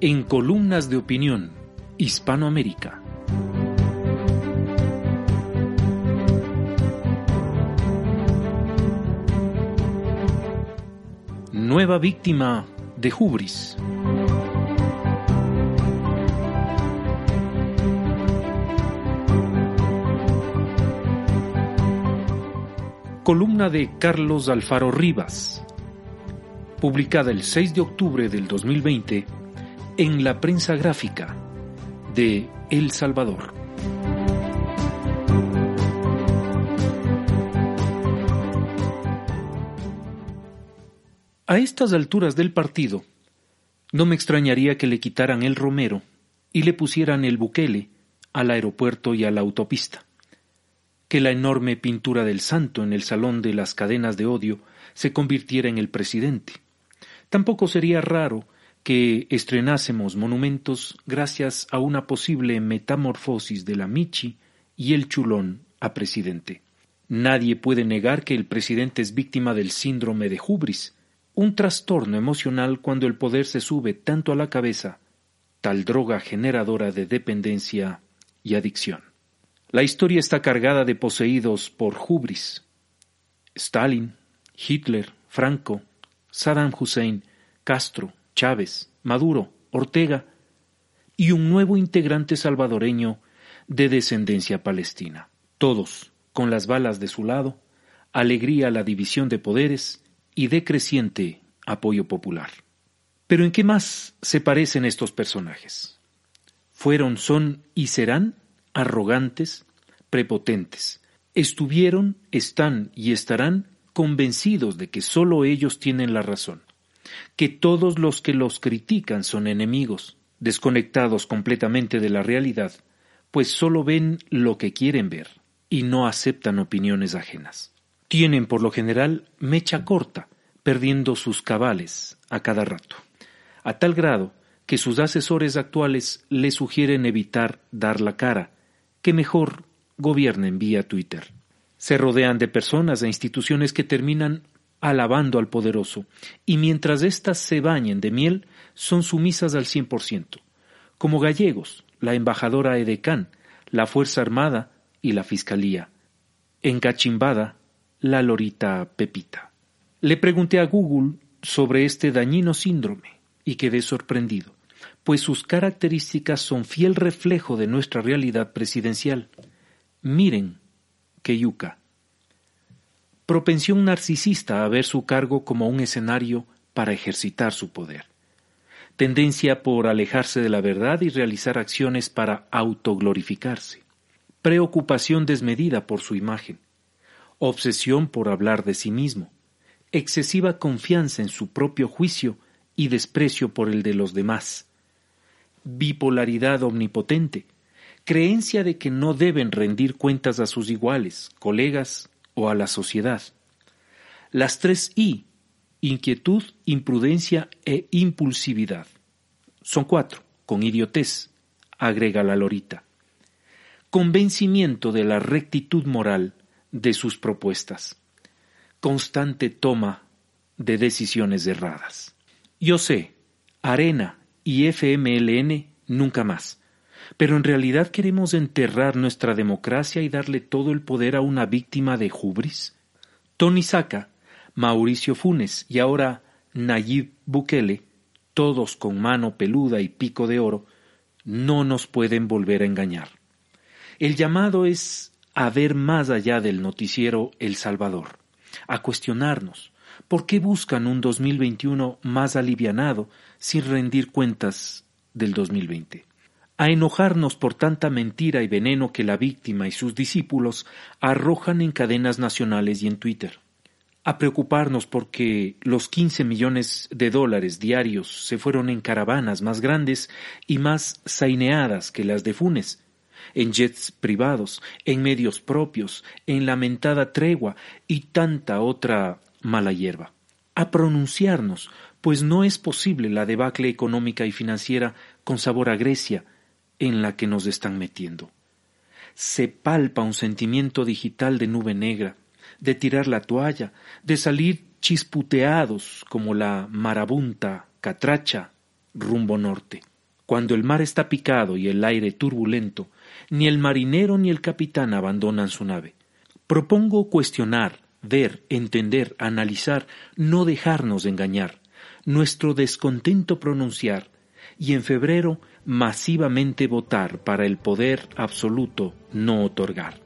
En Columnas de Opinión, Hispanoamérica. Nueva víctima de Hubris. Columna de Carlos Alfaro Rivas, publicada el 6 de octubre del 2020 en la prensa gráfica de El Salvador. A estas alturas del partido, no me extrañaría que le quitaran el Romero y le pusieran el Bukele al aeropuerto y a la autopista, que la enorme pintura del santo en el salón de las cadenas de odio se convirtiera en el presidente. Tampoco sería raro que estrenásemos monumentos gracias a una posible metamorfosis de la Michi y el Chulón a presidente. Nadie puede negar que el presidente es víctima del síndrome de Hubris, un trastorno emocional cuando el poder se sube tanto a la cabeza, tal droga generadora de dependencia y adicción. La historia está cargada de poseídos por Hubris. Stalin, Hitler, Franco, Saddam Hussein, Castro, Chávez, Maduro, Ortega y un nuevo integrante salvadoreño de descendencia palestina. Todos, con las balas de su lado, alegría la división de poderes y decreciente apoyo popular. Pero ¿en qué más se parecen estos personajes? Fueron, son y serán arrogantes, prepotentes. Estuvieron, están y estarán convencidos de que sólo ellos tienen la razón que todos los que los critican son enemigos, desconectados completamente de la realidad, pues sólo ven lo que quieren ver y no aceptan opiniones ajenas. Tienen por lo general mecha corta, perdiendo sus cabales a cada rato, a tal grado que sus asesores actuales les sugieren evitar dar la cara, que mejor gobiernen vía Twitter. Se rodean de personas e instituciones que terminan alabando al poderoso, y mientras éstas se bañen de miel, son sumisas al cien por ciento, como gallegos, la embajadora Edecán, la Fuerza Armada y la Fiscalía. Encachimbada, la lorita Pepita. Le pregunté a Google sobre este dañino síndrome y quedé sorprendido, pues sus características son fiel reflejo de nuestra realidad presidencial. Miren, que yuca propensión narcisista a ver su cargo como un escenario para ejercitar su poder, tendencia por alejarse de la verdad y realizar acciones para autoglorificarse, preocupación desmedida por su imagen, obsesión por hablar de sí mismo, excesiva confianza en su propio juicio y desprecio por el de los demás, bipolaridad omnipotente, creencia de que no deben rendir cuentas a sus iguales, colegas o a la sociedad. Las tres I, inquietud, imprudencia e impulsividad. Son cuatro, con idiotez, agrega la lorita. Convencimiento de la rectitud moral de sus propuestas. Constante toma de decisiones erradas. Yo sé, Arena y FMLN nunca más. Pero en realidad queremos enterrar nuestra democracia y darle todo el poder a una víctima de hubris. Tony Saca, Mauricio Funes y ahora Nayib Bukele, todos con mano peluda y pico de oro, no nos pueden volver a engañar. El llamado es a ver más allá del noticiero El Salvador, a cuestionarnos por qué buscan un 2021 más alivianado sin rendir cuentas del 2020 a enojarnos por tanta mentira y veneno que la víctima y sus discípulos arrojan en cadenas nacionales y en Twitter. a preocuparnos porque los 15 millones de dólares diarios se fueron en caravanas más grandes y más saineadas que las de Funes, en jets privados, en medios propios, en lamentada tregua y tanta otra mala hierba. A pronunciarnos, pues no es posible la debacle económica y financiera con sabor a Grecia en la que nos están metiendo. Se palpa un sentimiento digital de nube negra, de tirar la toalla, de salir chisputeados como la marabunta catracha rumbo norte. Cuando el mar está picado y el aire turbulento, ni el marinero ni el capitán abandonan su nave. Propongo cuestionar, ver, entender, analizar, no dejarnos engañar, nuestro descontento pronunciar, y en febrero masivamente votar para el poder absoluto no otorgar.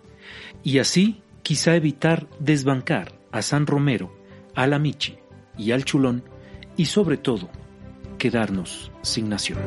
Y así quizá evitar desbancar a San Romero, a la Michi y al Chulón, y sobre todo, quedarnos sin nación.